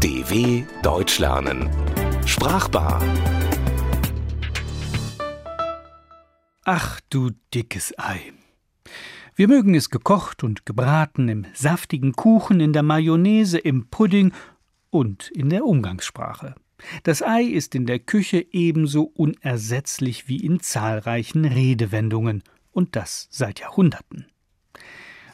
DW Deutsch lernen Sprachbar. Ach du dickes Ei. Wir mögen es gekocht und gebraten, im saftigen Kuchen, in der Mayonnaise, im Pudding und in der Umgangssprache. Das Ei ist in der Küche ebenso unersetzlich wie in zahlreichen Redewendungen, und das seit Jahrhunderten.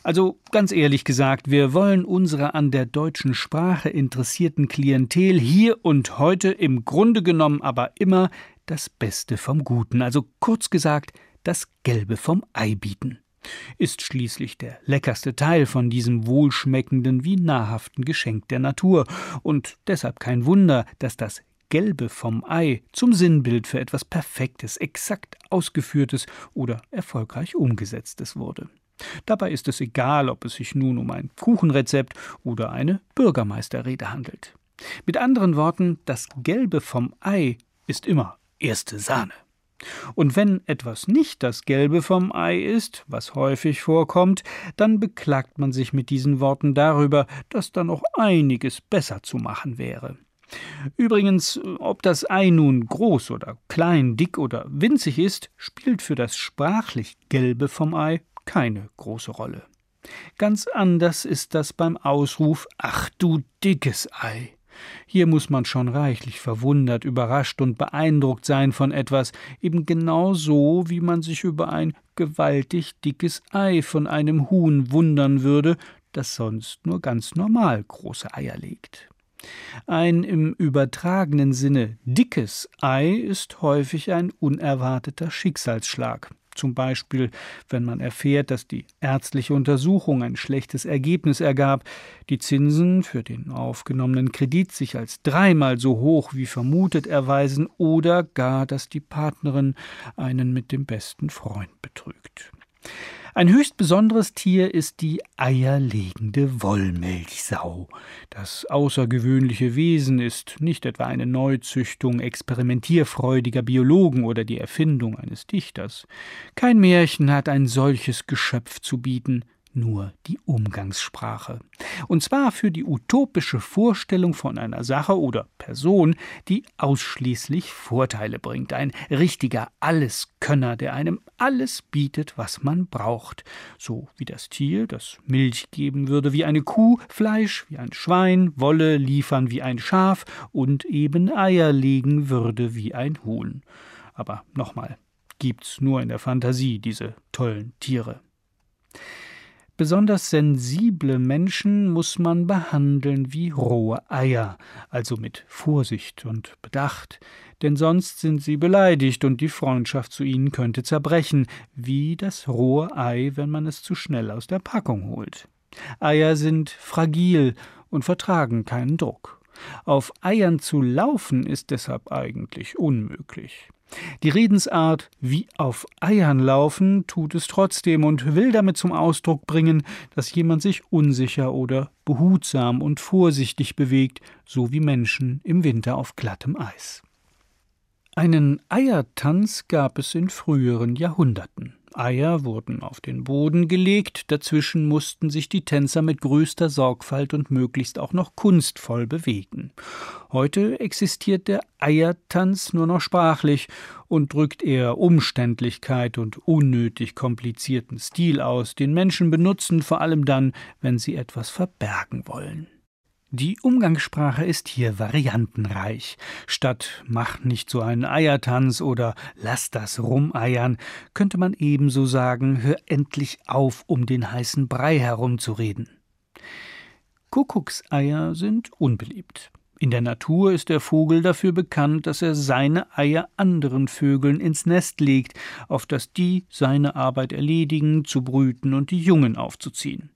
Also ganz ehrlich gesagt, wir wollen unserer an der deutschen Sprache interessierten Klientel hier und heute im Grunde genommen aber immer das Beste vom Guten, also kurz gesagt das Gelbe vom Ei bieten. Ist schließlich der leckerste Teil von diesem wohlschmeckenden wie nahrhaften Geschenk der Natur, und deshalb kein Wunder, dass das Gelbe vom Ei zum Sinnbild für etwas Perfektes, exakt ausgeführtes oder erfolgreich umgesetztes wurde. Dabei ist es egal, ob es sich nun um ein Kuchenrezept oder eine Bürgermeisterrede handelt. Mit anderen Worten, das Gelbe vom Ei ist immer erste Sahne. Und wenn etwas nicht das Gelbe vom Ei ist, was häufig vorkommt, dann beklagt man sich mit diesen Worten darüber, dass da noch einiges besser zu machen wäre. Übrigens, ob das Ei nun groß oder klein, dick oder winzig ist, spielt für das sprachlich Gelbe vom Ei keine große Rolle. Ganz anders ist das beim Ausruf Ach du dickes Ei. Hier muss man schon reichlich verwundert, überrascht und beeindruckt sein von etwas, eben genau so, wie man sich über ein gewaltig dickes Ei von einem Huhn wundern würde, das sonst nur ganz normal große Eier legt. Ein im übertragenen Sinne dickes Ei ist häufig ein unerwarteter Schicksalsschlag zum Beispiel wenn man erfährt, dass die ärztliche Untersuchung ein schlechtes Ergebnis ergab, die Zinsen für den aufgenommenen Kredit sich als dreimal so hoch wie vermutet erweisen oder gar, dass die Partnerin einen mit dem besten Freund betrügt. Ein höchst besonderes Tier ist die eierlegende Wollmilchsau. Das außergewöhnliche Wesen ist nicht etwa eine Neuzüchtung experimentierfreudiger Biologen oder die Erfindung eines Dichters. Kein Märchen hat ein solches Geschöpf zu bieten nur die Umgangssprache. Und zwar für die utopische Vorstellung von einer Sache oder Person, die ausschließlich Vorteile bringt. Ein richtiger Alleskönner, der einem alles bietet, was man braucht. So wie das Tier, das Milch geben würde wie eine Kuh, Fleisch wie ein Schwein, Wolle liefern wie ein Schaf und eben Eier legen würde wie ein Huhn. Aber nochmal, gibt's nur in der Fantasie diese tollen Tiere. Besonders sensible Menschen muss man behandeln wie rohe Eier, also mit Vorsicht und Bedacht, denn sonst sind sie beleidigt und die Freundschaft zu ihnen könnte zerbrechen, wie das rohe Ei, wenn man es zu schnell aus der Packung holt. Eier sind fragil und vertragen keinen Druck. Auf Eiern zu laufen ist deshalb eigentlich unmöglich. Die Redensart wie auf Eiern laufen tut es trotzdem und will damit zum Ausdruck bringen, dass jemand sich unsicher oder behutsam und vorsichtig bewegt, so wie Menschen im Winter auf glattem Eis. Einen Eiertanz gab es in früheren Jahrhunderten. Eier wurden auf den Boden gelegt, dazwischen mussten sich die Tänzer mit größter Sorgfalt und möglichst auch noch kunstvoll bewegen. Heute existiert der Eiertanz nur noch sprachlich und drückt eher Umständlichkeit und unnötig komplizierten Stil aus, den Menschen benutzen, vor allem dann, wenn sie etwas verbergen wollen. Die Umgangssprache ist hier variantenreich. Statt mach nicht so einen Eiertanz oder lass das rumeiern, könnte man ebenso sagen, hör endlich auf, um den heißen Brei herumzureden. Kuckuckseier sind unbeliebt. In der Natur ist der Vogel dafür bekannt, dass er seine Eier anderen Vögeln ins Nest legt, auf das die seine Arbeit erledigen, zu brüten und die Jungen aufzuziehen.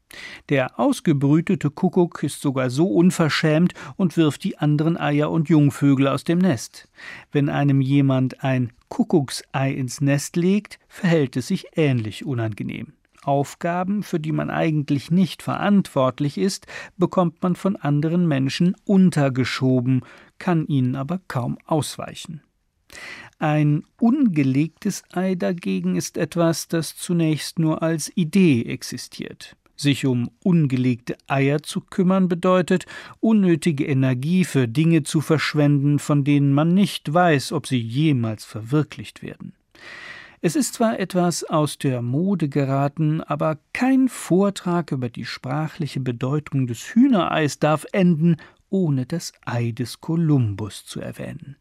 Der ausgebrütete Kuckuck ist sogar so unverschämt und wirft die anderen Eier und Jungvögel aus dem Nest. Wenn einem jemand ein Kuckucksei ins Nest legt, verhält es sich ähnlich unangenehm. Aufgaben, für die man eigentlich nicht verantwortlich ist, bekommt man von anderen Menschen untergeschoben, kann ihnen aber kaum ausweichen. Ein ungelegtes Ei dagegen ist etwas, das zunächst nur als Idee existiert. Sich um ungelegte Eier zu kümmern bedeutet, unnötige Energie für Dinge zu verschwenden, von denen man nicht weiß, ob sie jemals verwirklicht werden. Es ist zwar etwas aus der Mode geraten, aber kein Vortrag über die sprachliche Bedeutung des Hühnereis darf enden, ohne das Ei des Kolumbus zu erwähnen.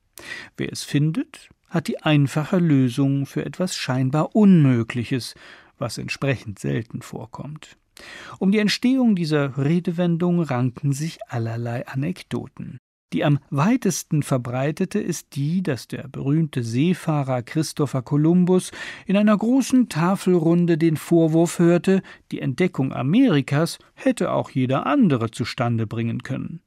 Wer es findet, hat die einfache Lösung für etwas scheinbar Unmögliches, was entsprechend selten vorkommt. Um die Entstehung dieser Redewendung ranken sich allerlei Anekdoten. Die am weitesten verbreitete ist die, dass der berühmte Seefahrer Christopher Columbus in einer großen Tafelrunde den Vorwurf hörte, die Entdeckung Amerikas hätte auch jeder andere zustande bringen können.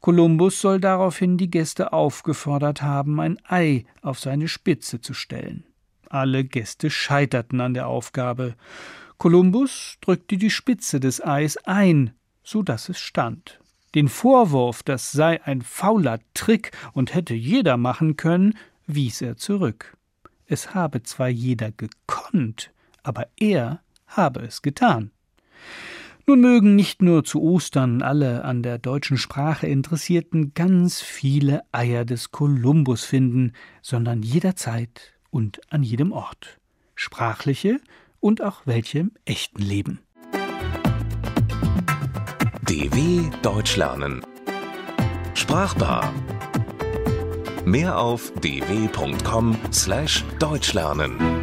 Kolumbus soll daraufhin die Gäste aufgefordert haben, ein Ei auf seine Spitze zu stellen. Alle Gäste scheiterten an der Aufgabe. Kolumbus drückte die Spitze des Eis ein, so dass es stand. Den Vorwurf, das sei ein fauler Trick und hätte jeder machen können, wies er zurück. Es habe zwar jeder gekonnt, aber er habe es getan. Nun mögen nicht nur zu Ostern alle an der deutschen Sprache Interessierten ganz viele Eier des Kolumbus finden, sondern jederzeit und an jedem Ort. Sprachliche und auch welche im echten Leben. DW Deutsch lernen. Sprachbar. Mehr auf dw.com/deutschlernen.